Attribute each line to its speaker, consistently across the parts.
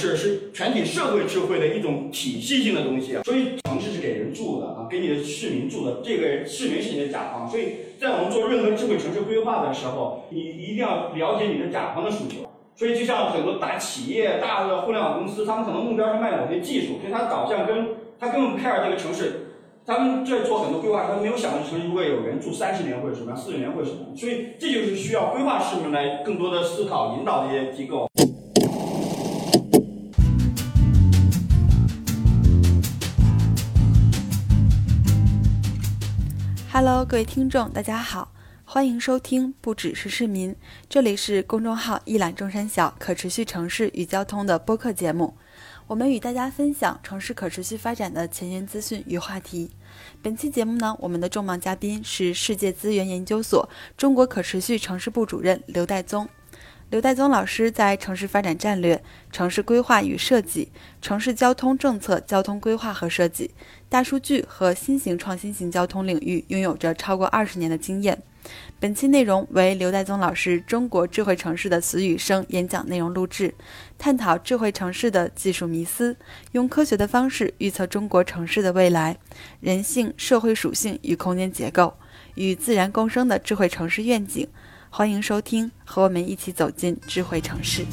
Speaker 1: 是是全体社会智慧的一种体系性的东西啊。所以城市是给人住的啊，给你的市民住的，这个市民是你的甲方。所以在我们做任何智慧城市规划的时候，你一定要了解你的甲方的诉求。所以就像很多大企业、大的互联网公司，他们可能目标是卖某些技术，所以他导向跟他根本不 care 这个城市。他们在做很多规划，他没有想到城市如果有人住三十年或者什么样，四十年或者什么，所以这就是需要规划师们来更多的思考、引导这些机构。
Speaker 2: Hello，各位听众，大家好，欢迎收听不只是市民，这里是公众号一览众山小可持续城市与交通的播客节目，我们与大家分享城市可持续发展的前沿资讯与话题。本期节目呢，我们的重磅嘉宾是世界资源研究所中国可持续城市部主任刘代宗。刘代宗老师在城市发展战略、城市规划与设计、城市交通政策、交通规划和设计、大数据和新型创新型交通领域拥有着超过二十年的经验。本期内容为刘代宗老师《中国智慧城市的死与生》演讲内容录制，探讨智慧城市的技术迷思，用科学的方式预测中国城市的未来，人性、社会属性与空间结构，与自然共生的智慧城市愿景。欢迎收听，和我们一起走进智慧城市。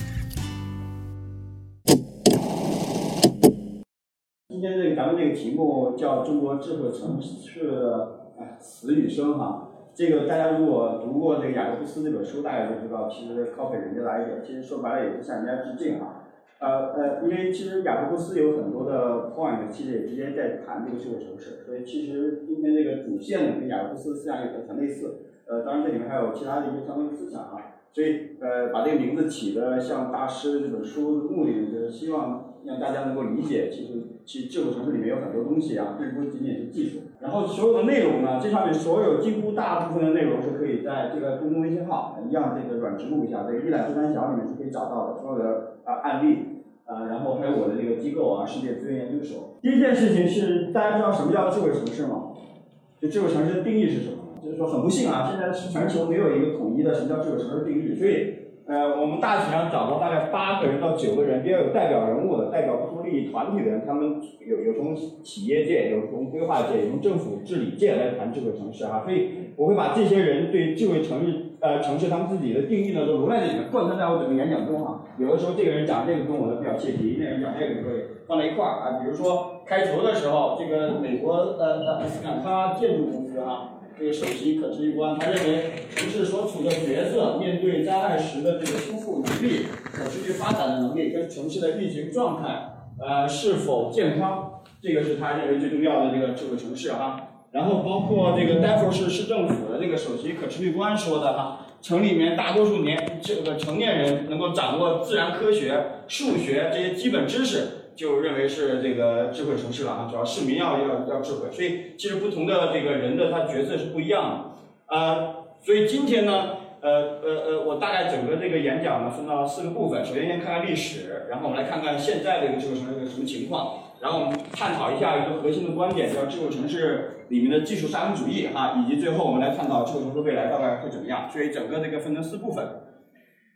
Speaker 1: 今天这个咱们这个题目叫《中国智慧城市的死与生》哈。这个大家如果读过这个雅各布斯那本书，大家就知道，其实 copy 人家来一点，其实说白了也是向人家致敬啊。呃呃，因为其实雅各布斯有很多的 point，其实也直接在谈这个智慧城市，所以其实今天这个主线呢跟雅各布斯思想也很类似。呃，当然这里面还有其他的一些相关的思想啊。所以呃，把这个名字起的像大师这本书的目的，就是希望让大家能够理解，其实其实智慧城市里面有很多东西啊，并不仅仅是技术。然后所有的内容呢，这上面所有几乎大部分的内容是可以在这个公众微信号一样这个软植入一下，这个一览众山小里面是可以找到的所有的啊案例啊，然后还有我的这个机构啊，世界资源研究所。第一件事情是大家知道什么叫智慧城市吗？就智慧城市的定义是什么？就是说很不幸啊，现在是全球没有一个统一的什么叫智慧城市定义，所以。呃，我们大体上找到大概八个人到九个人，比较有代表人物的，代表不同利益团体的人，他们有有从企业界，有从规划界，有从政府治理界来谈智慧城市哈。所以我会把这些人对智慧城市呃城市他们自己的定义呢都融在里面，贯穿在我整个演讲中哈。有的时候这个人讲这个跟我的比较切题，那人讲那个会放在一块儿啊。比如说开头的时候，这个美国呃呃斯坦康建筑公司哈。这个首席可持续官，他认为城市所处的角色，面对灾害时的这个修复能力、可持续发展的能力，跟城市的运行状态，呃，是否健康，这个是他认为最重要的这个智慧城市哈。然后包括这个丹佛市市政府的这个首席可持续官说的哈，城里面大多数年这个成年人能够掌握自然科学、数学这些基本知识。就认为是这个智慧城市了啊，主要市民要要要智慧，所以其实不同的这个人的他角色是不一样的啊。所以今天呢，呃呃呃，我大概整个这个演讲呢分到四个部分，首先先看看历史，然后我们来看看现在这个智慧城市个什么情况，然后我们探讨一下一个核心的观点，叫智慧城市里面的技术沙文主义哈，以及最后我们来探讨智慧城市未来大概会怎么样。所以整个这个分成四部分，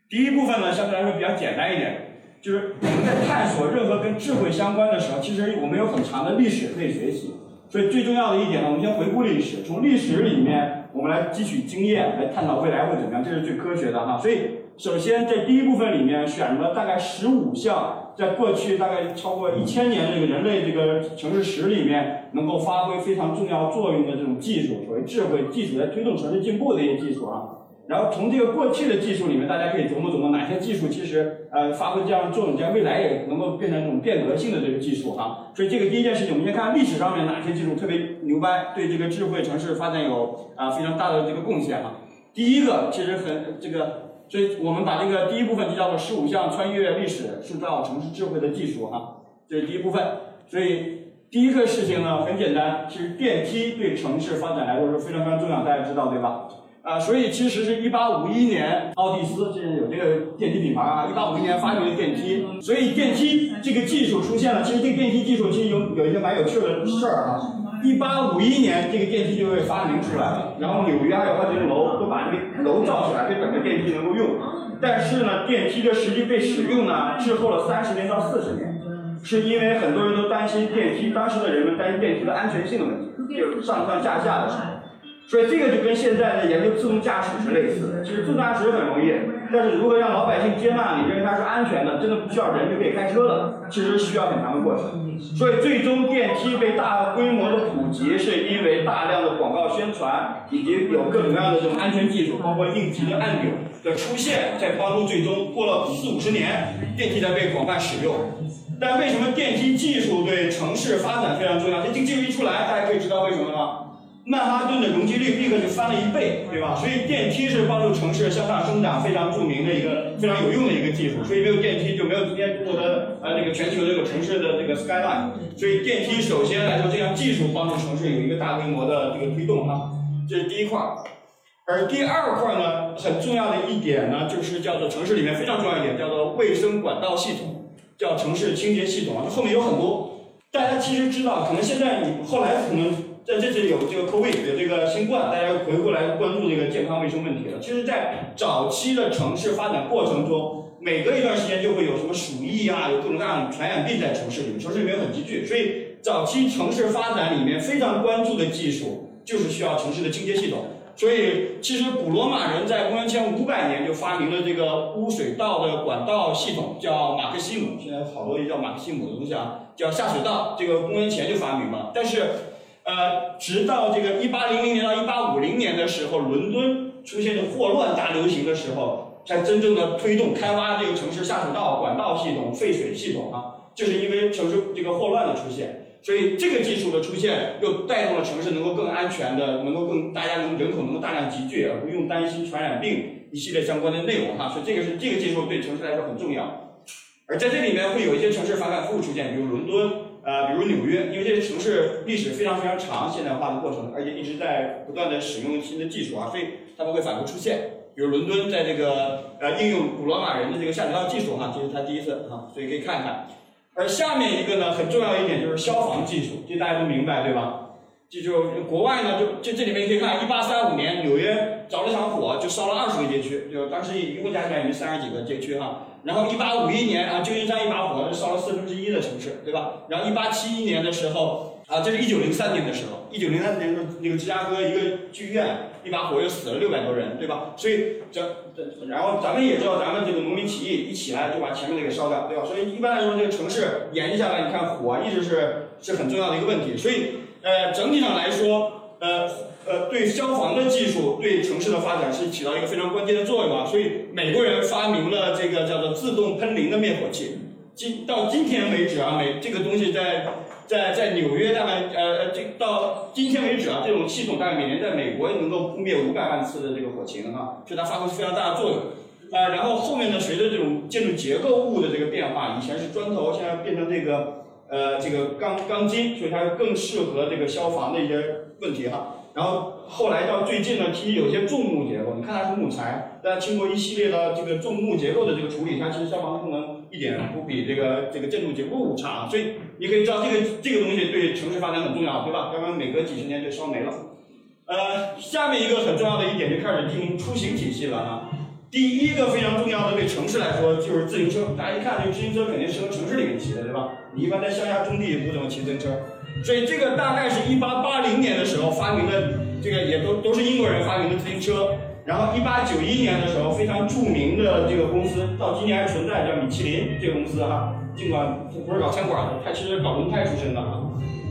Speaker 1: 第一部分呢相对来说比较简单一点。就是我们在探索任何跟智慧相关的时候，其实我们有很长的历史可以学习。所以最重要的一点呢，我们先回顾历史，从历史里面我们来汲取经验，来探讨未来会怎么样，这是最科学的哈。所以首先在第一部分里面选了大概十五项，在过去大概超过一千年这个人类这个城市史里面能够发挥非常重要作用的这种技术，所谓智慧技术来推动城市进步的一些技术啊。然后从这个过去的技术里面，大家可以琢磨琢磨哪些技术其实呃发挥这样的作用，将未来也能够变成一种变革性的这个技术哈。所以这个第一件事情，我们先看历史上面哪些技术特别牛掰，对这个智慧城市发展有啊非常大的这个贡献哈。第一个其实很这个，所以我们把这个第一部分就叫做十五项穿越历史塑造城市智慧的技术哈，这是第一部分。所以第一个事情呢很简单，其实电梯对城市发展来说是非常非常重要，大家知道对吧？啊，所以其实是一八五一年，奥蒂斯现在有这个电梯品牌啊，一八五一年发明了电梯，所以电梯这个技术出现了。其实这个电梯技术其实有有一些蛮有趣的事儿啊。一八五一年这个电梯就被发明出来了，然后纽约还有好几栋楼都把那个楼造起来，可以等着电梯能够用。但是呢，电梯的实际被使用呢，滞后了三十年到四十年，是因为很多人都担心电梯，当时的人们担心电梯的安全性的问题，就上上下下的时候。所以这个就跟现在的研究自动驾驶是类似的。其实自动驾驶很容易，但是如何让老百姓接纳你，认为它是安全的，真的不需要人就可以开车了，其实需要很长的过程。所以最终电梯被大规模的普及，是因为大量的广告宣传，以及有各种各样的这种安全技术，包括应急的按钮的出现，在帮助最终过了四五十年，电梯才被广泛使用。但为什么电梯技术对城市发展非常重要？这这个技术一出来，大家可以知道为什么吗？曼哈顿的容积率立刻就翻了一倍，对吧？所以电梯是帮助城市向上生长非常著名的一个非常有用的一个技术。所以没有电梯就没有今天中国的呃这个全球这个城市的这个 skyline。所以电梯首先来说，这项技术帮助城市有一个大规模的这个推动哈，这是第一块儿。而第二块呢，很重要的一点呢，就是叫做城市里面非常重要一点，叫做卫生管道系统，叫城市清洁系统啊。这后面有很多，大家其实知道，可能现在你后来可能。在这里有这个 COVID 有这个新冠，大家回过来关注这个健康卫生问题了。其实，在早期的城市发展过程中，每隔一段时间就会有什么鼠疫啊，有各种各样的传染病在城市里面，城市里面很急剧。所以，早期城市发展里面非常关注的技术，就是需要城市的清洁系统。所以，其实古罗马人在公元前五百年就发明了这个污水道的管道系统，叫马克西姆。现在好多也叫马克西姆的东西啊，叫下水道。这个公元前就发明了，但是。呃，直到这个一八零零年到一八五零年的时候，伦敦出现的霍乱大流行的时候，才真正的推动开发这个城市下水道管道系统、废水系统啊，就是因为城市这个霍乱的出现，所以这个技术的出现又带动了城市能够更安全的，能够更大家能人口能够大量集聚，而不用担心传染病一系列相关的内容哈，所以这个是这个技术对城市来说很重要，而在这里面会有一些城市发展服务出现，比如伦敦。呃，比如纽约，因为这些城市历史非常非常长，现代化的过程，而且一直在不断的使用新的技术啊，所以他们会反复出现。比如伦敦在这个呃应用古罗马人的这个下水道技术哈，这是他第一次哈，所以可以看一看。而下面一个呢，很重要一点就是消防技术，这大家都明白对吧？这就国外呢，就这这里面可以看，一八三五年纽约着了场火，就烧了二十个街区，就当时一共加起来也就三十几个街区哈。然后一八五一年啊，旧金山一把火烧了四分之一的城市，对吧？然后一八七一年的时候啊，这是一九零三年的时候，一九零三年的那个芝加哥一个剧院一把火又死了六百多人，对吧？所以这这，然后咱们也知道，咱们这个农民起义一起来就把前面的给烧掉，对吧？所以一般来说，这个城市延续下来，你看火一直是是很重要的一个问题。所以呃，整体上来说，呃。呃，对消防的技术对城市的发展是起到一个非常关键的作用啊，所以美国人发明了这个叫做自动喷淋的灭火器。今到今天为止啊，美这个东西在在在纽约大概呃，这到今天为止啊，这种系统大概每年在美国能够扑灭五百万次的这个火情啊，所以它发挥非常大的作用。啊，然后后面呢，随着这种建筑结构物的这个变化，以前是砖头，现在变成这个呃这个钢钢筋，所以它更适合这个消防的一些问题哈。然后后来到最近呢，其实有些重木结构，你看它是木材，但经过一系列的这个重木结构的这个处理，它其实消防功能一点不比这个这个建筑结构差。所以你可以知道这个这个东西对城市发展很重要，对吧？要不然每隔几十年就烧没了。呃，下面一个很重要的一点就开始进行出行体系了啊。第一个非常重要的对城市来说就是自行车，大家一看这个自行车肯定是和城市里面骑的，对吧？你一般在乡下种地也不怎么骑自行车。所以这个大概是一八八零年的时候发明的，这个也都都是英国人发明的自行车。然后一八九一年的时候，非常著名的这个公司到今年还存在，叫米其林这个公司哈。尽管它不是搞餐馆的，它其实搞轮胎出身的啊。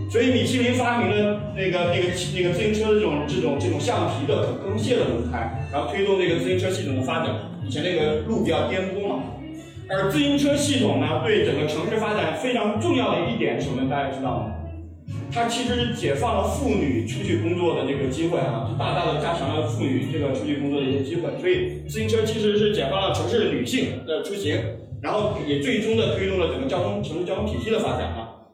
Speaker 1: 所以米其林发明了那个那个那个自行车的这种这种这种橡皮的可更卸的轮胎，然后推动这个自行车系统的发展。以前那个路比较颠簸嘛。而自行车系统呢，对整个城市发展非常重要的一点是什么？大家知道吗？它其实是解放了妇女出去工作的这个机会啊，就大大的加强了妇女这个出去工作的一些机会。所以自行车其实是解放了城市的女性的出行，然后也最终的推动了整个交通城市交通体系的发展啊。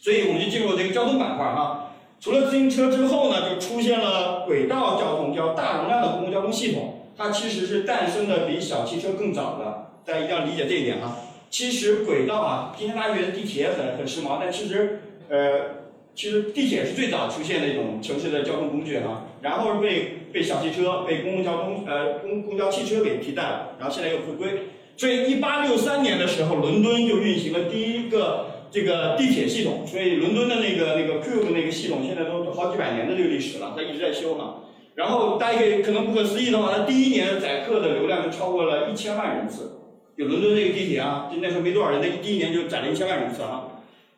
Speaker 1: 所以我们就进入这个交通板块哈。除了自行车之后呢，就出现了轨道交通，叫大容量的公共交通系统。它其实是诞生的比小汽车更早的，大家一定要理解这一点啊。其实轨道啊，今天大家觉得地铁很很时髦，但其实呃。其实地铁是最早出现的一种城市的交通工具哈，然后被被小汽车、被公共交通呃公公交汽车给替代了，然后现在又回归。所以，一八六三年的时候，伦敦就运行了第一个这个地铁系统。所以，伦敦的那个那个 Q 的那个系统，现在都好几百年的这个历史了，它一直在修哈。然后，大家可以可能不可思议的话，它第一年载客的流量就超过了一千万人次。就伦敦那个地铁啊，就那时候没多少人，那第一年就载了一千万人次啊。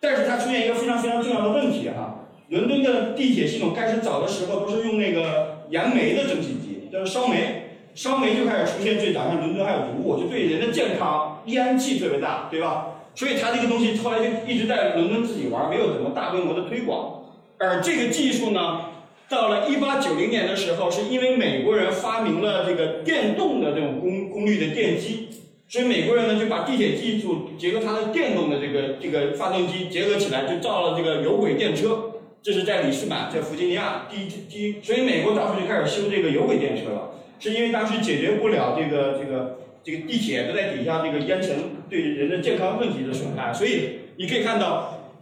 Speaker 1: 但是它出现一个非常非常重要的问题哈，伦敦的地铁系统开始早的时候都是用那个燃煤的蒸汽机，就是烧煤。烧煤就开始出现最早，像伦敦还有毒物，就对人的健康烟气特别大，对吧？所以它这个东西后来就一直在伦敦自己玩，没有怎么大规模的推广。而这个技术呢，到了一八九零年的时候，是因为美国人发明了这个电动的这种功功率的电机，所以美国人呢就把地铁技术结合它的电动的这个这个发动机结合起来，就造了这个有轨电车。这是在里士满，在弗吉尼亚第一第一，所以美国到处就开始修这个有轨电车了。是因为当时解决不了这个这个这个地铁都在底下这个烟尘对人的健康问题的损害，所以你可以看到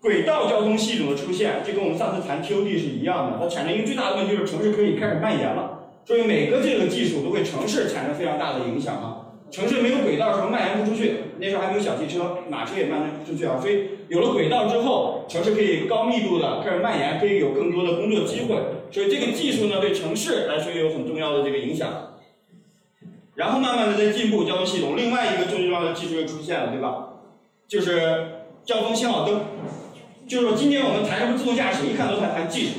Speaker 1: 轨道交通系统的出现，就跟我们上次谈 TOD 是一样的，它产生一个最大的问题就是城市可以开始蔓延了，所以每个这个技术都对城市产生非常大的影响啊。城市没有轨道的时候蔓延不出去，那时候还没有小汽车，马车也蔓延不出去啊，所以有了轨道之后，城市可以高密度的开始蔓延，可以有更多的工作机会，所以这个技术呢对城市来说也有很重要的这个影响。然后慢慢的在进步交通系统，另外一个最重要的技术又出现了，对吧？就是交通信号灯，就是说今天我们谈什么自动驾驶，一看都在谈技术，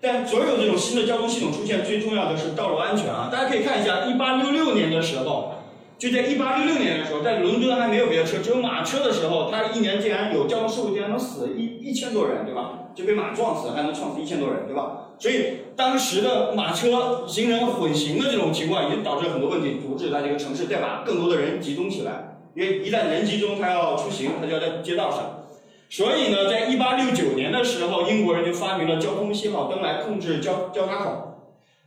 Speaker 1: 但所有这种新的交通系统出现，最重要的是道路安全啊！大家可以看一下，一八六六年的时候。就在一八六六年的时候，在伦敦还没有别的车，只有马车的时候，它一年竟然有交通事故，竟然能死一一千多人，对吧？就被马撞死，还能撞死一千多人，对吧？所以当时的马车行人混行的这种情况，已经导致很多问题，阻止在这个城市再把更多的人集中起来。因为一旦人集中，他要出行，他就要在街道上。所以呢，在一八六九年的时候，英国人就发明了交通信号灯来控制交交叉口。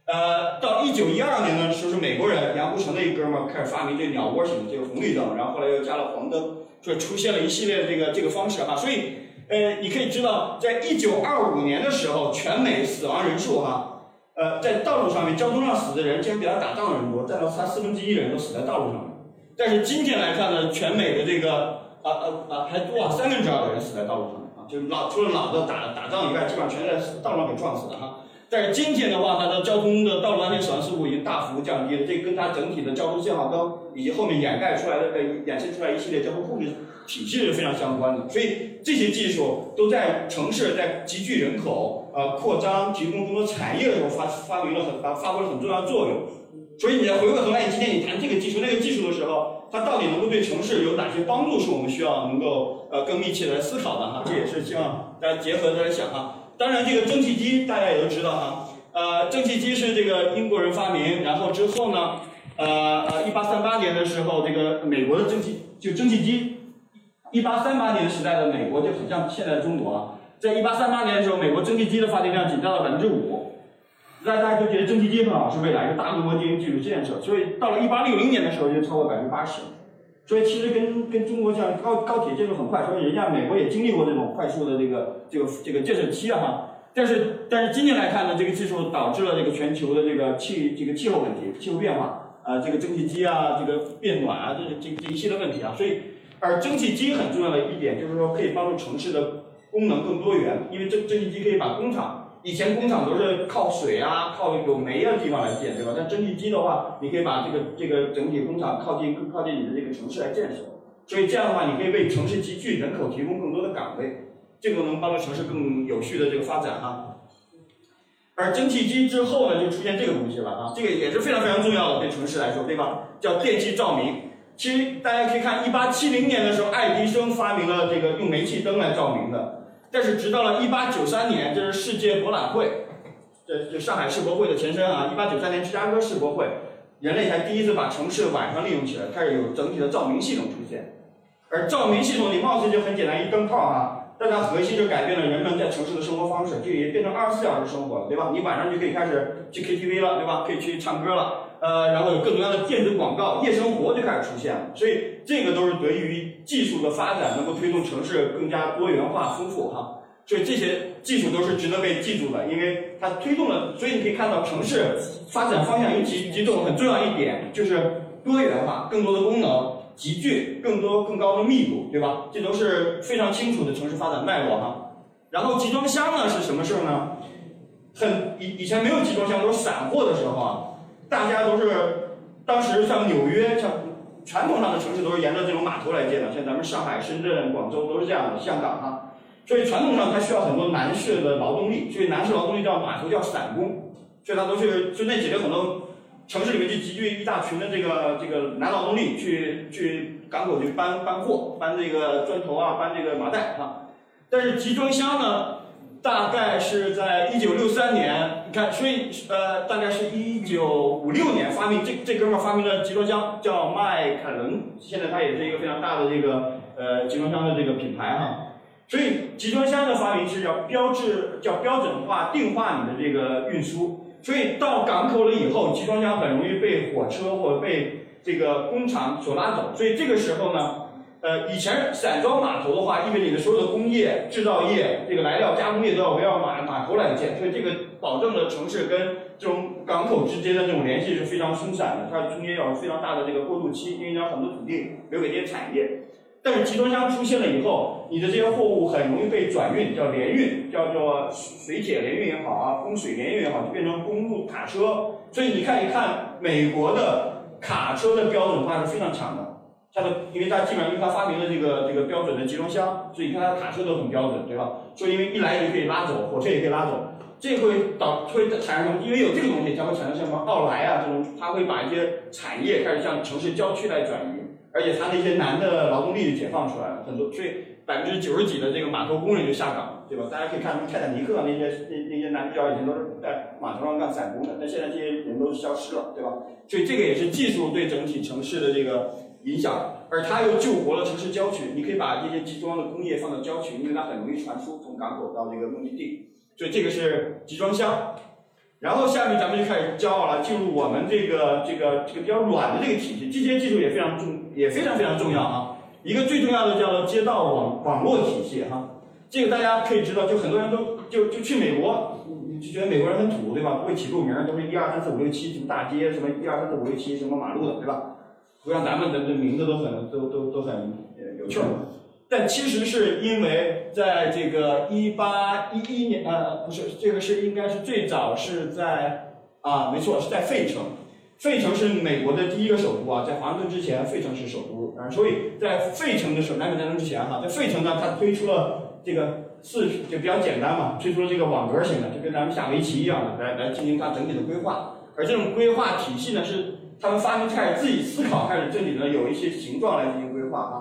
Speaker 1: 呃，到一九一二年呢，说是美国人杨虎城那一哥们儿开始发明这鸟窝型的这个红绿灯，然后后来又加了黄灯，所以出现了一系列的这个这个方式哈。所以，呃，你可以知道，在一九二五年的时候，全美死亡人数哈，呃，在道路上面交通上死的人竟然比他打仗的人多，占到他四分之一人都死在道路上面。但是今天来看呢，全美的这个啊啊啊还多啊，三分之二的人死在道路上面啊，就是老除了老的打打仗以外，基本上全在道路上给撞死的哈。但是今天的话，它的交通的道路安全死亡事故已经大幅降低了，这跟它整体的交通信号灯以及后面掩盖出来的呃衍生出来一系列交通控制体系是非常相关的。所以这些技术都在城市在集聚人口、呃扩张、提供更多产业的时候发发明了很发发挥了很重要的作用。所以你在回过头来，今天你谈这个技术、那个技术的时候，它到底能够对城市有哪些帮助，是我们需要能够呃更密切的来思考的哈。这也是希望大家结合着来想哈。当然，这个蒸汽机大家也都知道哈，呃，蒸汽机是这个英国人发明，然后之后呢，呃呃，一八三八年的时候，这个美国的蒸汽就蒸汽机，一八三八年时代的美国就很像现在的中国啊，在一八三八年的时候，美国蒸汽机的发电量仅占到百分之五，那大家就觉得蒸汽机很好，是未来一个大规模进行技术建设，所以到了一八六零年的时候就超过百分之八十。所以其实跟跟中国像高高铁建设很快，所以人家美国也经历过这种快速的这个这个这个建设期啊哈。但是但是今年来看呢，这个技术导致了这个全球的这个气这个气候问题、气候变化啊，这个蒸汽机啊，这个变暖啊，这这这一系列问题啊。所以而蒸汽机很重要的一点就是说，可以帮助城市的功能更多元，因为蒸蒸汽机可以把工厂。以前工厂都是靠水啊，靠有煤的地方来建，对吧？但蒸汽机的话，你可以把这个这个整体工厂靠近更靠近你的这个城市来建设，所以这样的话，你可以为城市集聚人口提供更多的岗位，这个能帮助城市更有序的这个发展哈。而蒸汽机之后呢，就出现这个东西了啊，这个也是非常非常重要的对城市来说，对吧？叫电气照明。其实大家可以看，一八七零年的时候，爱迪生发明了这个用煤气灯来照明的。但是直到了1893年，这是世界博览会，这就上海世博会的前身啊。1893年芝加哥世博会，人类才第一次把城市晚上利用起来，开始有整体的照明系统出现。而照明系统你貌似就很简单，一灯泡啊，但它核心就改变了人们在城市的生活方式，就也变成二十四小时生活了，对吧？你晚上就可以开始去 KTV 了，对吧？可以去唱歌了。呃，然后有各种各样的电子广告，夜生活就开始出现了，所以这个都是得益于技术的发展，能够推动城市更加多元化、丰富哈。所以这些技术都是值得被记住的，因为它推动了。所以你可以看到城市发展方向有几几种很重要一点，就是多元化、更多的功能、集聚、更多更高的密度，对吧？这都是非常清楚的城市发展脉络哈。然后集装箱呢是什么事儿呢？很以以前没有集装箱都是散货的时候啊，大家都是当时像纽约像传统上的城市都是沿着这种码头来建的，像咱们上海、深圳、广州都是这样的，香港哈。所以传统上它需要很多男士的劳动力，所以男士劳动力叫码头叫散工，所以它都是就那几个很多城市里面就集聚一大群的这个这个男劳动力去去港口去搬搬货，搬这个砖头啊，搬这个麻袋哈。但是集装箱呢，大概是在一九六三年，你看，所以呃，大概是一九五六年发明这这哥们儿发明了集装箱，叫迈凯伦，现在它也是一个非常大的这个呃集装箱的这个品牌哈。所以集装箱的发明是要标志叫标准化定化你的这个运输，所以到港口了以后，集装箱很容易被火车或者被这个工厂所拉走，所以这个时候呢。呃，以前散装码头的话，意味着你的所有的工业、制造业、这个来料加工业都要围绕码码头来建，所以这个保证了城市跟这种港口之间的这种联系是非常松散的，它中间要有非常大的这个过渡期，因为要很多土地留给这些产业。但是集装箱出现了以后，你的这些货物很容易被转运，叫联运，叫做水铁联运也好啊，公水联运也好，就变成公路卡车。所以你看一看美国的卡车的标准化是非常强的。它的，因为它基本上因为它发明了这个这个标准的集装箱，所以你看它的卡车都很标准，对吧？所以因为一来就可以拉走，火车也可以拉走，这会导会产生什么？因为有这个东西，将会产生什么？奥莱啊这种，它会把一些产业开始向城市郊区来转移，而且它那些男的劳动力就解放出来了，很多，所以百分之九十几的这个码头工人就下岗，对吧？大家可以看什么泰坦尼克那些那那些男主角以前都是在码头上干散工的，但现在这些人都消失了，对吧？所以这个也是技术对整体城市的这个。影响，而它又救活了城市郊区。你可以把这些集装的工业放到郊区，因为它很容易传输，从港口到这个目的地。所以这个是集装箱。然后下面咱们就开始骄傲了，进入我们这个这个这个比较软的这个体系。这些技术也非常重，也非常非常重要啊。一个最重要的叫做街道网网络体系哈。这个大家可以知道，就很多人都就就去美国，你就觉得美国人很土，对吧？不会起路名，都是一二三四五六七什么大街，什么一二三四五六七什么马路的，对吧？不像咱们的这名字都很都都都很有趣儿，但其实是因为在这个一八一一年，呃，不是，这个是应该是最早是在啊，没错，是在费城，费城是美国的第一个首都啊，在华盛顿之前，费城是首都。啊，所以在费城的时候，南北战争之前哈，在费城呢，它推出了这个四就比较简单嘛，推出了这个网格型的，就跟咱们下围棋一样的，来来进行它整体的规划，而这种规划体系呢是。他们发明开始自己思考，开始这里呢有一些形状来进行规划啊，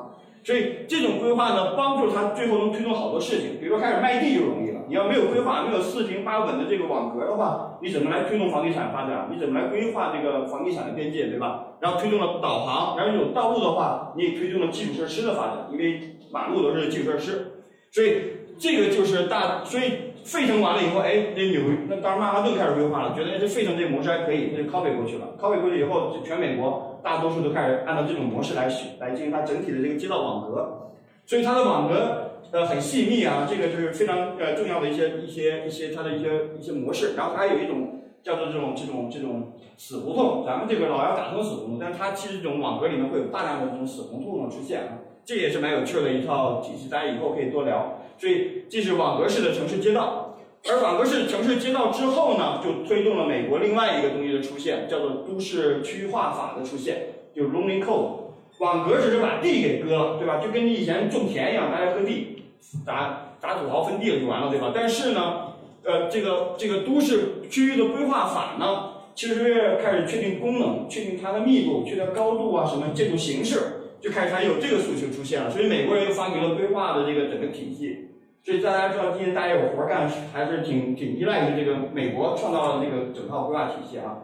Speaker 1: 所以这种规划呢帮助他最后能推动好多事情。比如说开始卖地就容易了，你要没有规划，没有四平八稳的这个网格的话，你怎么来推动房地产发展？你怎么来规划这个房地产的边界，对吧？然后推动了导航，然后有道路的话，你也推动了基础设施的发展，因为马路都是基础设施，所以这个就是大，所以。费城完了以后，哎，那纽那当然曼哈顿开始规划了，觉得哎这费城这模式还可以，那就 copy 过去了。copy 过去以后，全美国大多数都开始按照这种模式来来进行它整体的这个街道网格。所以它的网格呃很细密啊，这个就是非常呃重要的一些一些一些它的一些一些模式。然后它还有一种叫做这种这种这种死胡同，咱们这个老要打通死胡同，但是它其实这种网格里面会有大量的这种死胡同出现啊，这也是蛮有趣的一套体系，大家以后可以多聊。所以这是网格式的城市街道，而网格式城市街道之后呢，就推动了美国另外一个东西的出现，叫做都市区划法的出现，就 Zoning Code。网格只是把地给割了，对吧？就跟你以前种田一样，大家割地，打打土豪分地了就完了，对吧？但是呢，呃，这个这个都市区域的规划法呢，其实开始确定功能，确定它的密度，确定高度啊，什么建筑形式，就开始它有这个诉求出现了。所以美国人又发明了规划的这个整个体系。所以大家知道，今天大家有活干，还是挺挺依赖于这个美国创造了这个整套规划体系啊。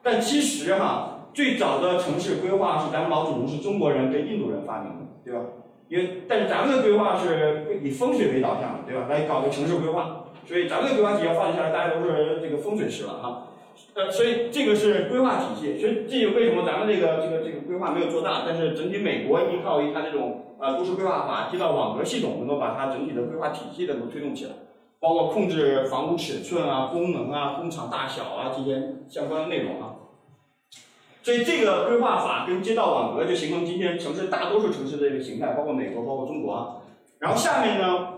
Speaker 1: 但其实哈，最早的城市规划是咱们老祖宗是中国人跟印度人发明的，对吧？因为但是咱们的规划是以风水为导向的，对吧？来搞个城市规划，所以咱们的规划体系放下来，大家都是这个风水师了哈。呃，所以这个是规划体系，所以这就为什么咱们这个这个这个规划没有做大，但是整体美国依靠于它这种。呃都市规划法，街道网格系统，能够把它整体的规划体系能够推动起来，包括控制房屋尺寸啊、功能啊、工厂大小啊这些相关的内容啊。所以这个规划法跟街道网格就形成今天城市大多数城市的一个形态，包括美国，包括中国啊。然后下面呢，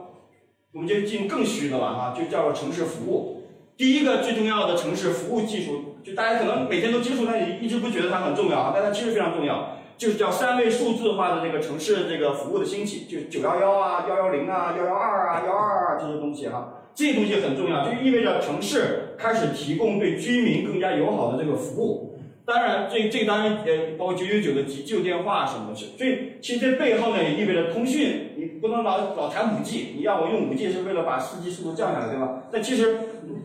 Speaker 1: 我们就进更虚的了哈，就叫做城市服务。第一个最重要的城市服务技术，就大家可能每天都接触，但你一直不觉得它很重要啊，但它其实非常重要，就是叫三位数字化的这个城市这个服务的兴起，就九幺幺啊、幺幺零啊、幺幺二啊、幺二二啊这些东西哈，这些东西很重要，就意味着城市开始提供对居民更加友好的这个服务。当然，这这当然呃，包括九九九的急救电话什么的，所以其实这背后呢也意味着通讯，你不能老老谈五 G，你要我用五 G 是为了把四 G 速度降下来，对吧？但其实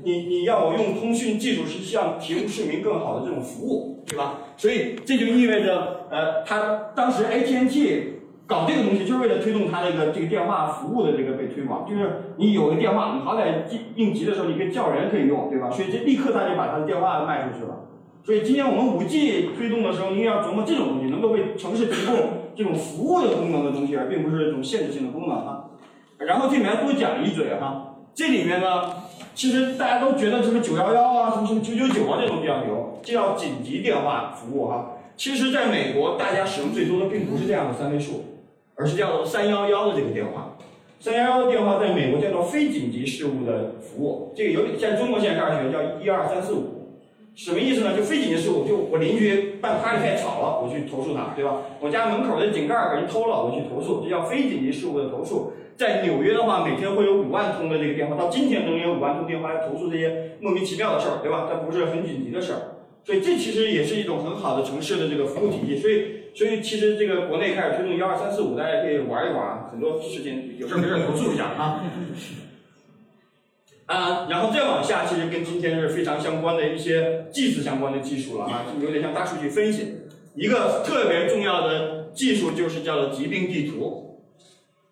Speaker 1: 你你要我用通讯技术是希望提供市民更好的这种服务，对吧？所以这就意味着呃，他当时 AT&T 搞这个东西就是为了推动它这个这个电话服务的这个被推广，就是你有个电话，你好歹应应急的时候你可以叫人可以用，对吧？所以这立刻他就把他的电话卖出去了。所以今天我们五 G 推动的时候，应该要琢磨这种东西，能够为城市提供这种服务的功能的东西，而并不是这种限制性的功能啊。然后这里面多讲一嘴哈，这里面呢，其实大家都觉得什么九幺幺啊，什么什么九九九啊这种比较牛，这叫紧急电话服务哈。其实在美国，大家使用最多的并不是这样的三位数，而是叫做三幺幺的这个电话。三幺幺的电话在美国叫做非紧急事务的服务，这个有点像中国现在开始学叫一二三四五。什么意思呢？就非紧急事务，就我邻居办 party 太吵了，我去投诉他，对吧？我家门口的井盖给人偷了，我去投诉，这叫非紧急事务的投诉。在纽约的话，每天会有五万通的这个电话，到今天能有五万通电话来投诉这些莫名其妙的事儿，对吧？它不是很紧急的事儿，所以这其实也是一种很好的城市的这个服务体系。所以，所以其实这个国内开始推动幺二三四五，大家可以玩一玩，很多事情有事没事投诉一下啊。啊，然后再往下，其实跟今天是非常相关的一些技术相关的技术了啊，就有点像大数据分析。一个特别重要的技术就是叫做疾病地图。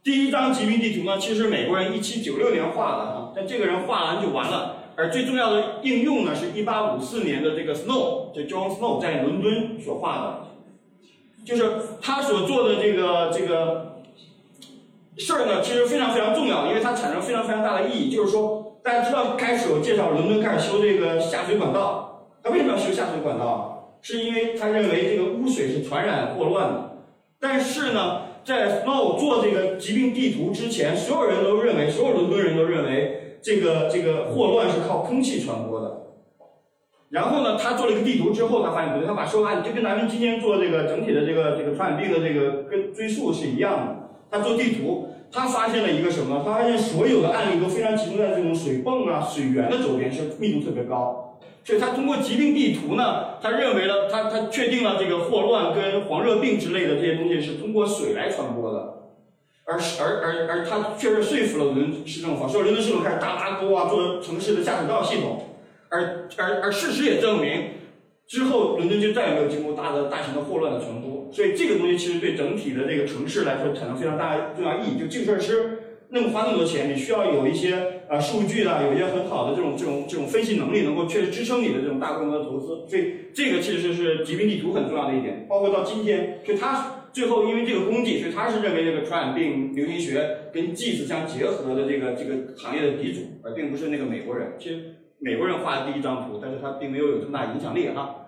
Speaker 1: 第一张疾病地图呢，其实美国人一七九六年画的啊，但这个人画完就完了。而最重要的应用呢，是一八五四年的这个 Snow，就 John Snow 在伦敦所画的，就是他所做的这个这个事儿呢，其实非常非常重要，因为它产生非常非常大的意义，就是说。大家知道，开始我介绍伦敦开始修这个下水管道，他为什么要修下水管道？是因为他认为这个污水是传染霍乱的。但是呢，在 Snow 做这个疾病地图之前，所有人都认为，所有伦敦人都认为这个这个霍乱是靠空气传播的。然后呢，他做了一个地图之后，他发现不对，他把说话就跟咱们今天做这个整体的这个这个传染病的这个跟追溯是一样的。他做地图。他发现了一个什么？他发现所有的案例都非常集中在这种水泵啊、水源的周边，是密度特别高。所以他通过疾病地图呢，他认为了他他确定了这个霍乱跟黄热病之类的这些东西是通过水来传播的。而而而而他确实说服了伦市政府，所以伦敦市政府开始大拉沟啊，做城市的下水道系统。而而而事实也证明，之后伦敦就再也没有经过大的大型的霍乱的传播。所以这个东西其实对整体的这个城市来说产生非常大重要意义。就这个事儿是那么花那么多钱，你需要有一些呃数据的，有一些很好的这种这种这种分析能力，能够确实支撑你的这种大规模的投资。所以这个其实是疾病地图很重要的一点。包括到今天，就他最后因为这个功绩，所以他是认为这个传染病流行学跟技术相结合的这个这个行业的鼻祖，而并不是那个美国人。其实美国人画的第一张图，但是他并没有有这么大影响力哈。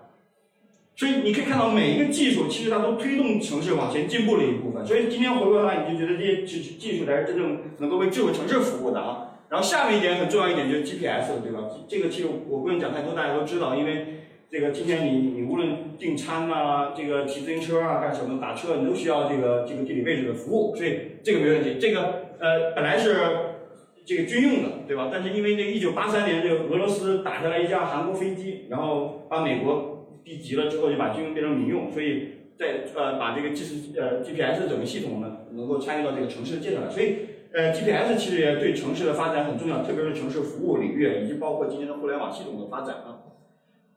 Speaker 1: 所以你可以看到每一个技术，其实它都推动城市往前进步了一部分。所以今天回过头来，你就觉得这些技技术才是真正能够为智慧城市服务的啊。然后下面一点很重要一点就是 GPS，对吧？这个其实我不用讲太多，大家都知道，因为这个今天你你无论订餐啊，这个骑自行车啊，干什么打车，你都需要这个这个地理位置的服务，所以这个没问题。这个呃本来是这个军用的，对吧？但是因为这一九八三年这个俄罗斯打下来一架韩国飞机，然后把美国。地级了之后就把军用变成民用，所以在呃把这个 G 呃 GPS 整个系统呢能够参与到这个城市的建设来，所以呃 GPS 其实也对城市的发展很重要，特别是城市服务领域以及包括今天的互联网系统的发展啊。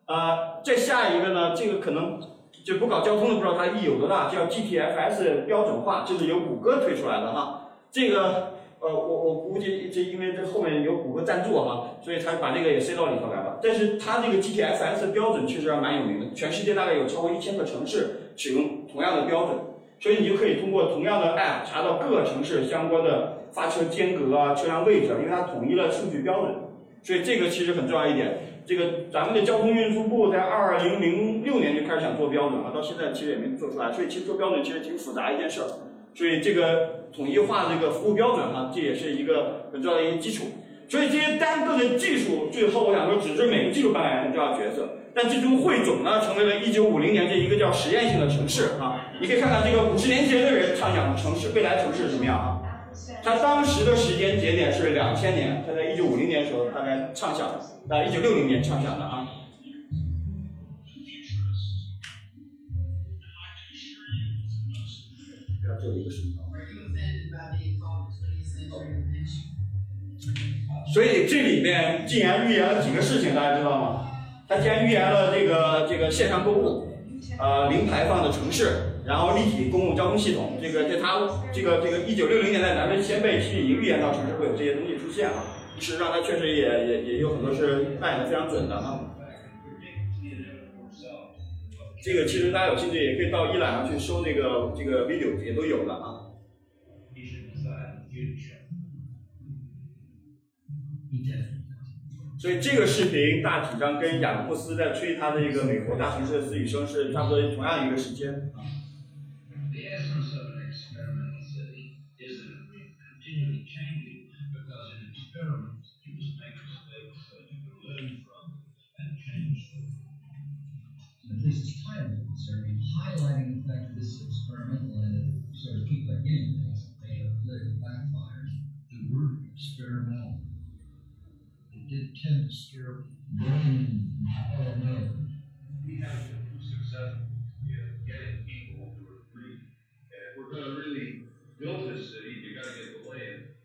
Speaker 1: 啊，再下一个呢，这个可能就不搞交通的不知道它意义有多大，叫 GTFS 标准化，这是由谷歌推出来的哈，这个。呃，我我估计这因为这后面有谷歌赞助哈，所以他把这个也塞到里头来了。但是它这个 GTFS 标准确实还蛮有名的，全世界大概有超过一千个城市使用同样的标准。所以你就可以通过同样的 app 查到各个城市相关的发车间隔啊、车辆位置，因为它统一了数据标准，所以这个其实很重要一点。这个咱们的交通运输部在二零零六年就开始想做标准了，到现在其实也没做出来，所以其实做标准其实挺复杂一件事儿。所以这个统一化这个服务标准哈，这也是一个很重要的一个基础。所以这些单个的技术，最后我想说，只是每个技术扮演很重要角色。但最终汇总呢，成为了一九五零年这一个叫实验性的城市啊。你可以看看这个五十年前的人畅想的城市，未来城市是什么样啊？他当时的时间节点是两千年，他在一九五零年的时候大概畅想，啊一九六零年畅想的啊。这一个什么？所以这里面竟然预言了几个事情，大家知道吗？他竟然预言了这个这个线上购物，呃，零排放的城市，然后立体公共交通系统。这个在他这个这个一九六零年代，咱们先辈其实已经预言到城市会有这些东西出现了。事实上，他确实也也也有很多是扮演的非常准的啊。这个其实大家有兴趣也可以到一览上去搜这个这个 video，也都有的啊。所以这个视频大体上跟雅各布斯在吹他的一个美国大城市的私语声是差不多同样一个时间啊。
Speaker 3: Did tend to scare millions and all millions.
Speaker 4: we have been successful in getting people to agree that if we're gonna really build this city, you gotta get the land.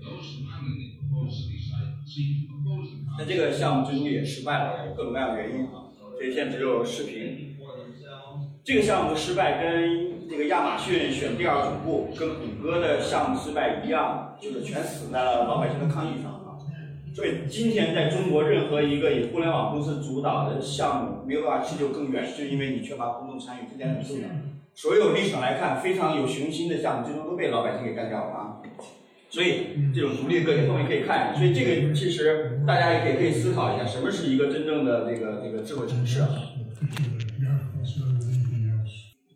Speaker 4: Those surrounding the proposed city site seem to oppose the
Speaker 1: 那
Speaker 4: concept.
Speaker 1: 这个项目最终也失败了，各种各样的原因啊。所以现在只有视频。这个项目失败跟这个亚马逊选第二总部、跟谷歌的项目失败一样，就是全死在了老百姓的抗议上啊。所以今天在中国，任何一个以互联网公司主导的项目没有办法持久更远，就是因为你缺乏公众参与，这点很重要。所有历史上来看非常有雄心的项目，最终都被老百姓给干掉了啊。所以这种独立个体后面可以看一下，所以这个其实大家也可以可以思考一下，什么是一个真正的这个这个智慧城市啊？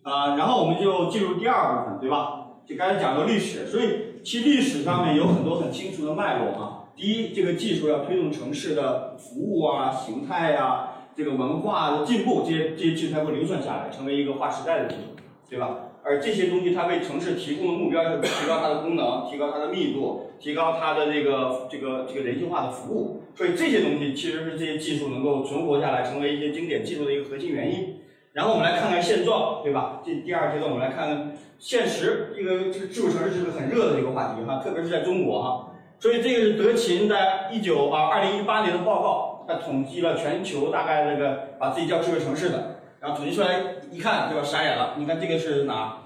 Speaker 1: 啊，然后我们就进入第二部分，对吧？就刚才讲到历史，所以其历史上面有很多很清楚的脉络啊。第一，这个技术要推动城市的服务啊、形态啊、这个文化的进步，这些这些技术才会流传下来，成为一个划时代的技术，对吧？而这些东西它为城市提供的目标是提高它的功能，提高它的密度，提高它的这个这个这个人性化的服务。所以这些东西其实是这些技术能够存活下来，成为一些经典技术的一个核心原因。然后我们来看看现状，对吧？这第二阶段我们来看看现实，这个这个智慧城市是个很热的一个话题哈，特别是在中国哈。所以这个是德勤在一九啊二零一八年的报告，它统计了全球大概这个把自己叫智慧城市的，然后统计出来一看，对吧？傻眼了，你看这个是哪？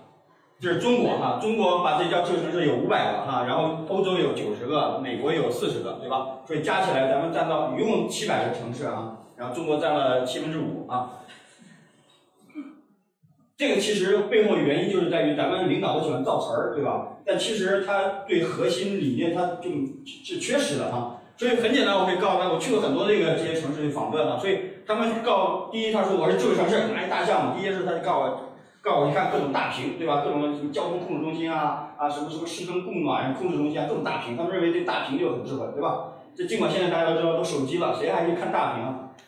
Speaker 1: 这是中国哈，中国把自己叫智慧城市有五百个哈，然后欧洲有九十个，美国有四十个，对吧？所以加起来咱们占到一共七百个城市啊，然后中国占了七分之五啊。这个其实背后的原因就是在于咱们领导都喜欢造词儿，对吧？但其实他对核心理念他就是缺失的哈。所以很简单，我可以告诉他，我去过很多这个这些城市去访问啊，所以他们告第一，他说我是智慧城市，拿一大项目，第一件事他就告我，告我一看各种大屏，对吧？各种什么交通控制中心啊啊，什么什么市政供暖控制中心啊，各种大屏，他们认为这大屏就很智慧，对吧？这尽管现在大家都知道都手机了，谁还去看大屏？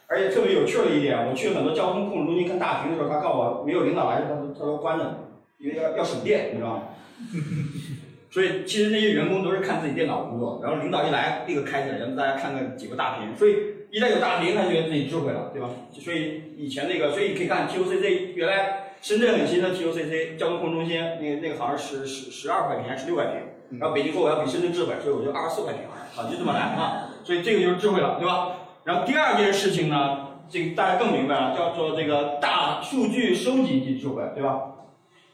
Speaker 1: 而且特别有趣的一点，我去很多交通控制中心看大屏的时候，他告诉我没有领导来，他都他说关着，因为要要省电，你知道吗？所以其实那些员工都是看自己电脑工作，然后领导一来立刻开起来，让大家看看几个大屏。所以一旦有大屏，他就觉得自己智慧了，对吧？所以以前那个，所以你可以看 TOCC 原来深圳很新的 TOCC 交通控制中心，那个那个好像是十十二块屏还是十六块屏，然后北京说我要比深圳智慧，所以我就二十四块钱，啊，就这么来啊。所以这个就是智慧了，对吧？然后第二件事情呢，这个大家更明白了，叫做这个大数据收集及智慧，对吧？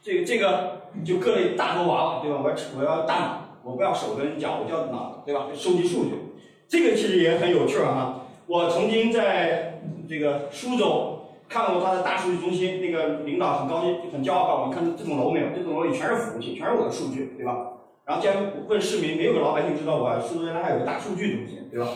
Speaker 1: 这个这个就各类大头娃娃，对吧？我要我要大脑，我不要手跟脚，我就要脑，对吧？收集数据，这个其实也很有趣儿哈。我曾经在这个苏州看过他的大数据中心，那个领导很高兴、很骄傲告诉我，你看这栋楼没有？这栋楼里全是服务器，全是我的数据，对吧？然后既然问市民，没有个老百姓知道我苏州原来还有个大数据中心，对吧？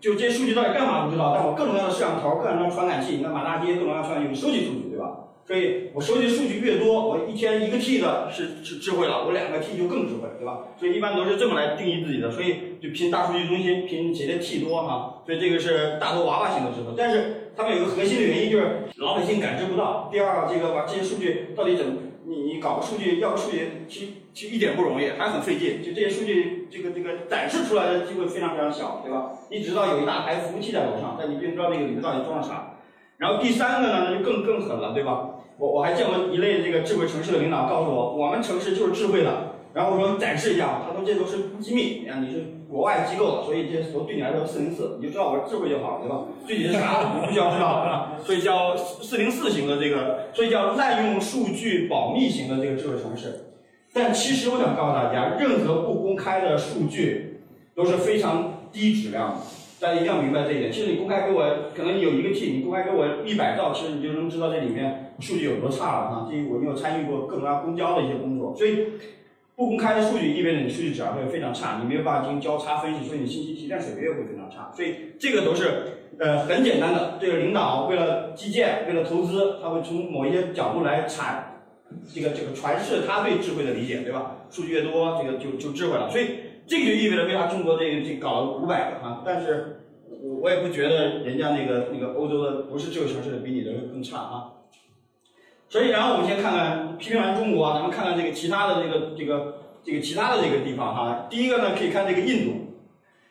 Speaker 1: 就这些数据到底干嘛不知道，但我各种各样的摄像头、各种各样的传感器，你看满大街各种各样的传感器收集数据，对吧？所以我收集数据越多，我一天一个 T 的是是智慧了，我两个 T 就更智慧，对吧？所以一般都是这么来定义自己的，所以就拼大数据中心，拼谁的 T 多哈。所以这个是大头娃娃型的智慧，但是他们有个核心的原因就是老百姓感知不到。第二，这个把这些数据到底怎么，你你搞个数据要个数据，其其一点不容易，还很费劲。就这些数据，这个这个展示出来的机会非常非常小，对吧？你只知道有一大排服务器在楼上，但你并不知道那个里面到底装了啥。然后第三个呢，那就更更狠了，对吧？我我还见过一类这个智慧城市的领导告诉我，我们城市就是智慧的。然后我说展示一下，他说这都是机密，啊，你是国外机构的，所以这些都对你来说四零四，你就知道我是智慧就好了，对吧？具体是啥不需要知道啊。所以叫四零四型的这个，所以叫滥用数据保密型的这个智慧城市。但其实我想告诉大家，任何不公开的数据都是非常低质量的。大家一定要明白这一点。其实你公开给我，可能你有一个 T，你公开给我一百兆，其实你就能知道这里面数据有多差了啊。这我没有参与过各种各样公交的一些工作，所以不公开的数据意味着你数据质量会非常差，你没有办法进行交叉分析，所以你信息提炼水平也会非常差。所以这个都是呃很简单的，这个领导为了基建，为了投资，他会从某一些角度来阐这个这个传示他对智慧的理解，对吧？数据越多，这个就就智慧了。所以这个就意味着为啥中国这个这搞了五百个哈，但是。我我也不觉得人家那个那个欧洲的不是这个城市的比你的更差啊。所以，然后我们先看看批评完中国，咱们看看这个其他的这个这个这个其他的这个地方哈。第一个呢，可以看这个印度，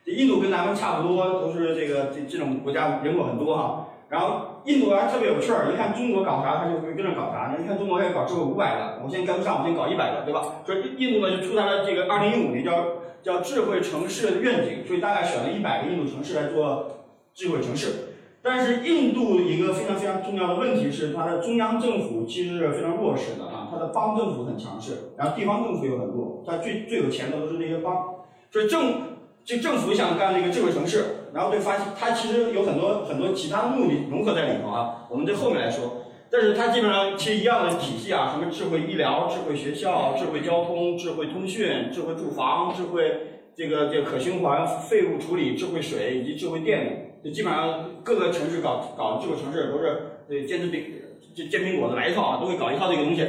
Speaker 1: 这印度跟咱们差不多，都是这个这这种国家人口很多哈。然后印度还特别有趣儿，一看中国搞啥，他就会跟着搞啥。你看中国要搞智慧五百个，我先跟不上，我先搞一百个，对吧？所以印度呢就出台了这个二零一五年叫叫智慧城市愿景，所以大概选了一百个印度城市来做智慧城市。但是印度一个非常非常重要的问题是，它的中央政府其实是非常弱势的啊，它的邦政府很强势，然后地方政府又很弱，它最最有钱的都是那些邦，所以政这政府想干这个智慧城市，然后对发现它其实有很多很多其他的目的融合在里头啊，我们这后面来说，但是它基本上其实一样的体系啊，什么智慧医疗、智慧学校、智慧交通、智慧通讯、智慧住房、智慧这个这个可循环废物处理、智慧水以及智慧电力。就基本上各个城市搞搞智慧城市都是对煎饼煎煎饼果子来一套啊，都会搞一套这个东西。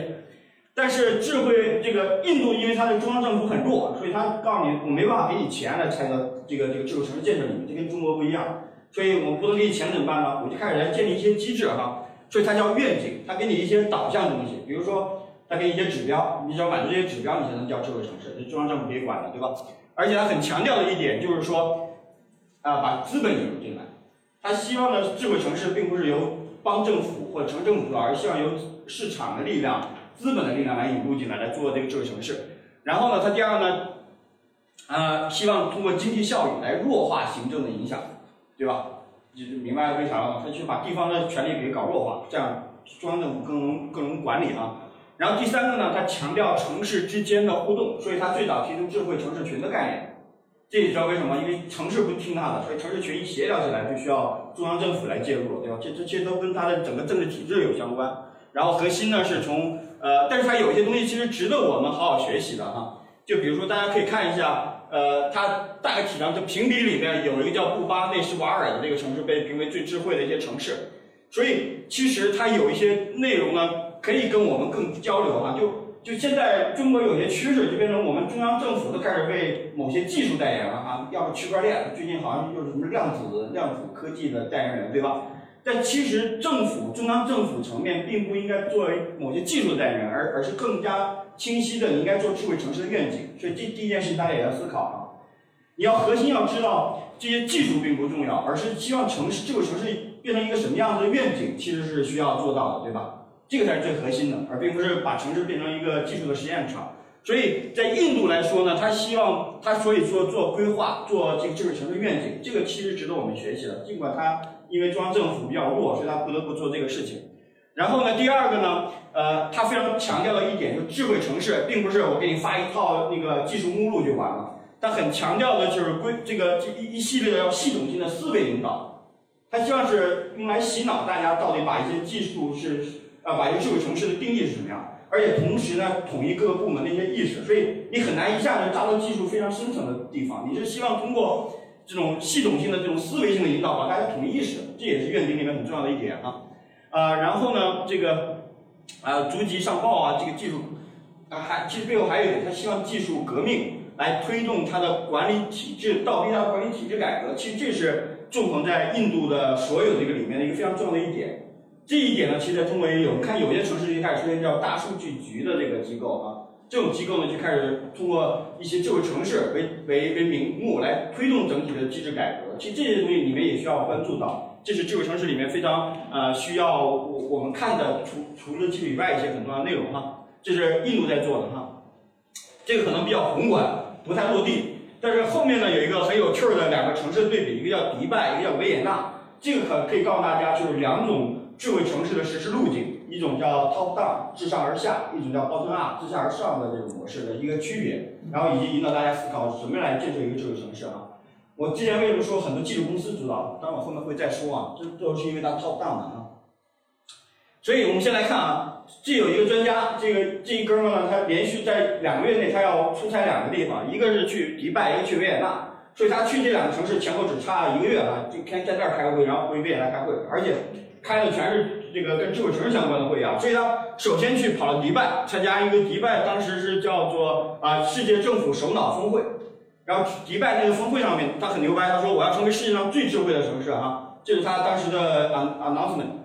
Speaker 1: 但是智慧这个印度，因为它的中央政府很弱，所以他告诉你我没办法给你钱来参到这个这个智慧城市建设里面，这跟中国不一样。所以我不能给你钱怎么办呢？我就开始来建立一些机制哈。所以它叫愿景，它给你一些导向的东西，比如说它给你一些指标，你只要满足这些指标，你才能叫智慧城市，这中央政府可以管的，对吧？而且它很强调的一点就是说。啊，把资本引入进来，他希望呢，智慧城市并不是由邦政府或城政府做，而希望由市场的力量、资本的力量来引入进来，来做这个智慧城市。然后呢，他第二呢，呃，希望通过经济效益来弱化行政的影响，对吧？就是明白为啥了吗？他去把地方的权力给搞弱化，这样中央政府更能更能管理啊。然后第三个呢，他强调城市之间的互动，所以他最早提出智慧城市群的概念。这你知道为什么？因为城市不听他的，所以城市群一协调起来，就需要中央政府来介入了，对吧？这这些都跟他的整个政治体制有相关。然后核心呢是从呃，但是它有一些东西其实值得我们好好学习的哈。就比如说，大家可以看一下，呃，它大概体量就评比里面有一个叫布巴内什瓦尔的这个城市被评为最智慧的一些城市，所以其实它有一些内容呢可以跟我们更交流哈，就。就现在中国有些趋势，就变成我们中央政府都开始为某些技术代言了啊，要么区块链，最近好像又是什么量子量子科技的代言人，对吧？但其实政府中央政府层面并不应该作为某些技术代言人，而而是更加清晰的，你应该做智慧城市的愿景。所以这第一件事情大家也要思考啊，你要核心要知道这些技术并不重要，而是希望城市智慧城市变成一个什么样子的愿景，其实是需要做到的，对吧？这个才是最核心的，而并不是把城市变成一个技术的实验场。所以在印度来说呢，他希望他所以说做规划、做这个智慧城市愿景，这个其实值得我们学习的。尽管他因为中央政府比较弱，所以他不得不做这个事情。然后呢，第二个呢，呃，他非常强调的一点就是智慧城市，并不是我给你发一套那个技术目录就完了，他很强调的就是规这个这一一系列的要系统性的思维引导。他希望是用来洗脑大家到底把一些技术是啊，把一个智慧城市的定义是什么样，而且同时呢，统一各个部门的一些意识，所以你很难一下子扎到技术非常深层的地方。你是希望通过这种系统性的这种思维性的引导，把大家统一意识，这也是愿景里面很重要的一点啊。啊，然后呢，这个啊，逐级上报啊，这个技术啊，还其实背后还有一点，他希望技术革命来推动它的管理体制，倒逼它管理体制改革。其实这是纵横在印度的所有这个里面的一个非常重要的一点。这一点呢，其实在中国也有，看有些城市就开始出现叫大数据局的这个机构啊，这种机构呢就开始通过一些智慧城市为为为名目来推动整体的机制改革。其实这些东西你们也需要关注到。这是智慧城市里面非常呃需要我我们看的，除除了技术以外一些很重要的内容哈。这是印度在做的哈，这个可能比较宏观，不太落地。但是后面呢有一个很有趣儿的两个城市对比，一个叫迪拜，一个叫维也纳。这个可可以告诉大家，就是两种智慧城市的实施路径，一种叫 top down 自上而下，一种叫 bottom up 自下而上的这种模式的一个区别，然后以及引导大家思考怎么来建设一个智慧城市啊。我之前为什么说很多技术公司主导？当然我后面会再说啊，这都是因为它 top down 的啊。所以我们先来看啊，这有一个专家，这个这一哥们呢，他连续在两个月内，他要出差两个地方，一个是去迪拜，一个去维也纳。所以他去这两个城市前后只差一个月啊，就开在这儿开个会，然后回维也纳开会，而且开的全是这个跟智慧城市相关的会啊。所以他首先去跑了迪拜，参加一个迪拜当时是叫做啊世界政府首脑峰会。然后迪拜那个峰会上面，他很牛掰，他说我要成为世界上最智慧的城市啊，这是他当时的 announcement。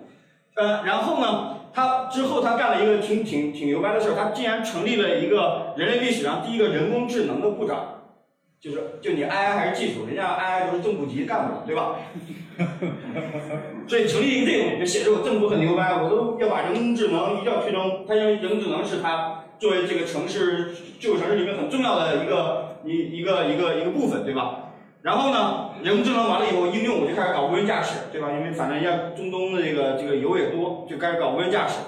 Speaker 1: 呃，然后呢，他之后他干了一个挺挺挺牛掰的事儿，他竟然成立了一个人类历史上第一个人工智能的部长，就是就你 AI 还是技术，人家 AI 都是正部级干部，对吧？所以成立一个这种，就显示我政府很牛掰，我都要把人工智能一定要推动，他认为人工智能是他作为这个城市旧城市里面很重要的一个一一个一个一个部分，对吧？然后呢，人工智能完了以后应用，我就开始搞无人驾驶，对吧？因为反正人家中东的这个这个油也多，就开始搞无人驾驶。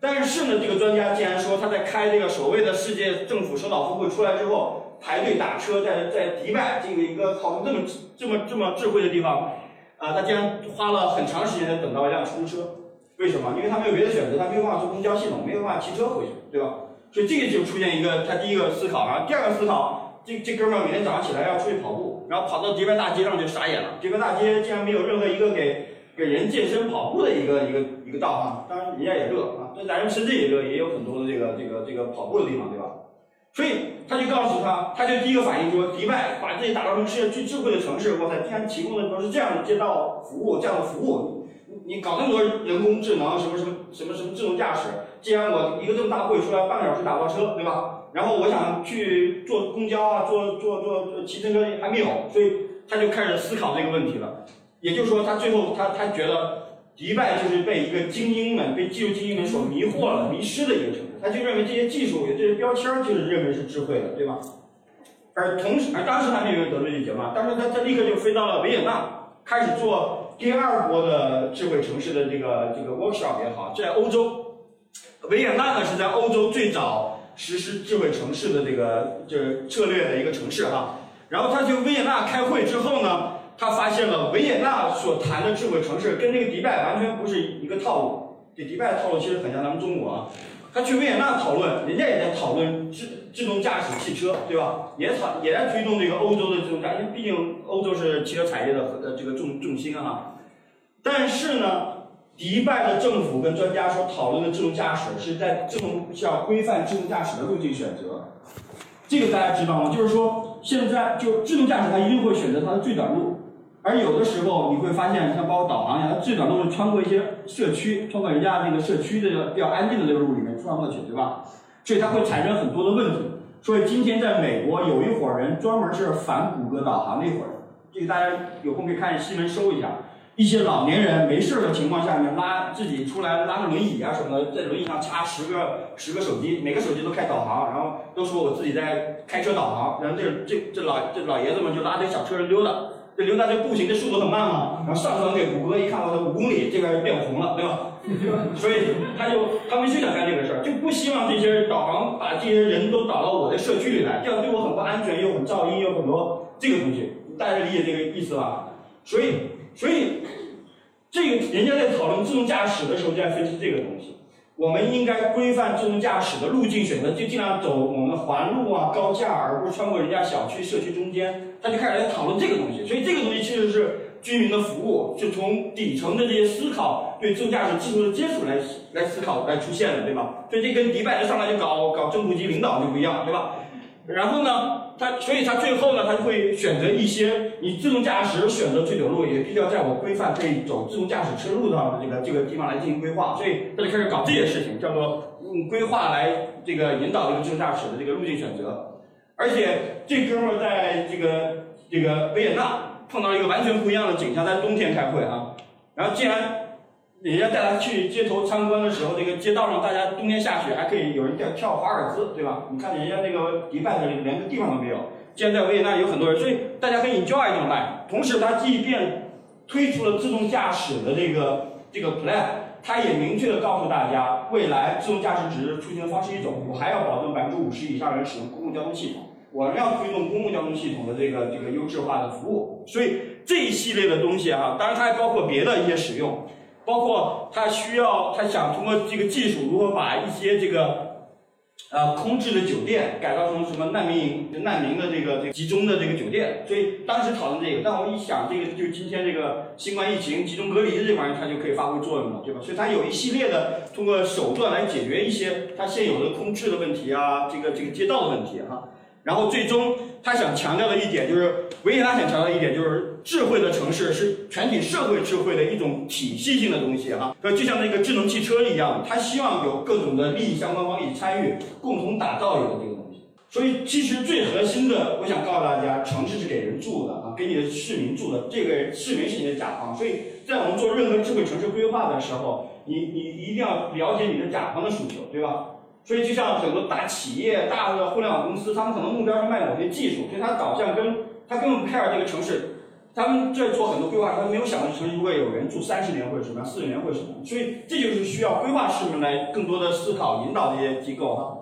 Speaker 1: 但是呢，这个专家竟然说他在开这个所谓的世界政府首脑峰会出来之后，排队打车，在在迪拜这个一个好这么这么这么智慧的地方，啊，他竟然花了很长时间才等到一辆出租车。为什么？因为他没有别的选择，他没有办法坐公交系统，没有办法骑车回去，对吧？所以这个就出现一个他第一个思考啊，第二个思考，这这哥们儿每天早上起来要出去跑步，然后跑到迪拜大街上就傻眼了，迪拜大街竟然没有任何一个给给人健身跑步的一个一个一个道啊，当然人家也热啊，那咱们深圳也热，也有很多的这个这个这个跑步的地方，对吧？所以他就告诉他，他就第一个反应说，迪拜把自己打造成世界最智慧的城市，哇塞，竟然提供的都是这样的街道服务，这样的服务，你你搞那么多人工智能，什么什么什么什么自动驾驶，既然我一个这么大会出来半个小时打不到车，对吧？然后我想去坐公交啊，坐坐坐坐骑自行车还没有，所以他就开始思考这个问题了。也就是说，他最后他他觉得迪拜就是被一个精英们、被技术精英们所迷惑了、迷失的一个城市。他就认为这些技术有、这些标签儿就是认为是智慧的，对吧？而同时，而当时他没有得罪这个结论，当时他他立刻就飞到了维也纳，开始做第二波的智慧城市的这个这个 workshop 也好，在欧洲，维也纳呢是在欧洲最早实施智慧城市的这个就是策略的一个城市哈。然后他去维也纳开会之后呢，他发现了维也纳所谈的智慧城市跟那个迪拜完全不是一个套路。这迪拜的套路其实很像咱们中国啊。他去维也纳讨论，人家也在讨论智自动驾驶汽车，对吧？也讨也在推动这个欧洲的自动驾驶，毕竟欧洲是汽车产业的呃这个重重心啊。但是呢，迪拜的政府跟专家所讨论的自动驾驶是在自动要规范自动驾驶的路径选择，这个大家知道吗？就是说现在就自动驾驶它一定会选择它的最短路。而有的时候你会发现，像包括导航一样，它最短路是穿过一些社区，穿过人家那个社区的比较安静的那个路里面穿过去，对吧？所以它会产生很多的问题。所以今天在美国有一伙人专门是反谷歌导航那伙人，这个大家有空可以看新闻搜一下。一些老年人没事的情况下面拉自己出来拉个轮椅啊什么的，在轮椅上插十个十个手机，每个手机都开导航，然后都说我自己在开车导航，然后这这这老这老爷子们就拉着小车溜达。这溜达这步行的速度很慢嘛，然后上传给谷歌一看，我操，五公里这边变红了，对吧？所以他就他们就想干这个事儿，就不希望这些导航把这些人都导到我的社区里来，这样对我很不安全，又很噪音，又很多这个东西，大家理解这个意思吧？所以，所以这个人家在讨论自动驾驶的时候就在分析这个东西。我们应该规范自动驾驶的路径选择，就尽量走我们的环路啊、高架，而不是穿过人家小区、社区中间。他就开始在讨论这个东西，所以这个东西其实是居民的服务，是从底层的这些思考对自动驾驶技术的接触来来思考来出现的，对吧？所以这跟迪拜的上来就搞搞政府级领导就不一样，对吧？然后呢，他所以他最后呢，他就会选择一些你自动驾驶选择最走路，也必须要在我规范可以走自动驾驶车路的这个这个地方来进行规划，所以他就开始搞这些事情，叫做用规划来这个引导这个自动驾驶的这个路径选择。而且这哥们儿在这个这个维也纳碰到一个完全不一样的景象，在冬天开会啊，然后既然。人家带他去街头参观的时候，这个街道上大家冬天下雪还可以有人跳跳华尔兹，对吧？你看人家那个迪拜的连个地方都没有，既然在维也纳有很多人，所以大家可以 enjoy 这种卖。同时，他即便推出了自动驾驶的这个这个 plan，他也明确的告诉大家，未来自动驾驶只是出行方式一种，我还要保证百分之五十以上人使用公共交通系统，我要推动公共交通系统的这个这个优质化的服务。所以这一系列的东西啊，当然它还包括别的一些使用。包括他需要，他想通过这个技术，如何把一些这个，呃，空置的酒店改造成什么难民营、难民的这个这个集中的这个酒店。所以当时讨论这个，但我一想，这个就今天这个新冠疫情集中隔离的这玩意儿，它就可以发挥作用了，对吧？所以它有一系列的通过手段来解决一些它现有的空置的问题啊，这个这个街道的问题哈。然后最终他想强调的一点就是，维也纳想强调一点就是，智慧的城市是全体社会智慧的一种体系性的东西哈。就像那个智能汽车一样，他希望有各种的利益相关方一起参与，共同打造一个这个东西。所以其实最核心的，我想告诉大家，城市是给人住的啊，给你的市民住的。这个市民是你的甲方，所以在我们做任何智慧城市规划的时候，你你一定要了解你的甲方的诉求，对吧？所以，就像很多大企业、大的互联网公司，他们可能目标是卖某些技术，所以它导向跟它根本不 care 这个城市。他们这做很多规划，他们没有想到城市如果有人住三十年或者什么样，四十年或者什么。所以，这就是需要规划师们来更多的思考、引导这些机构哈。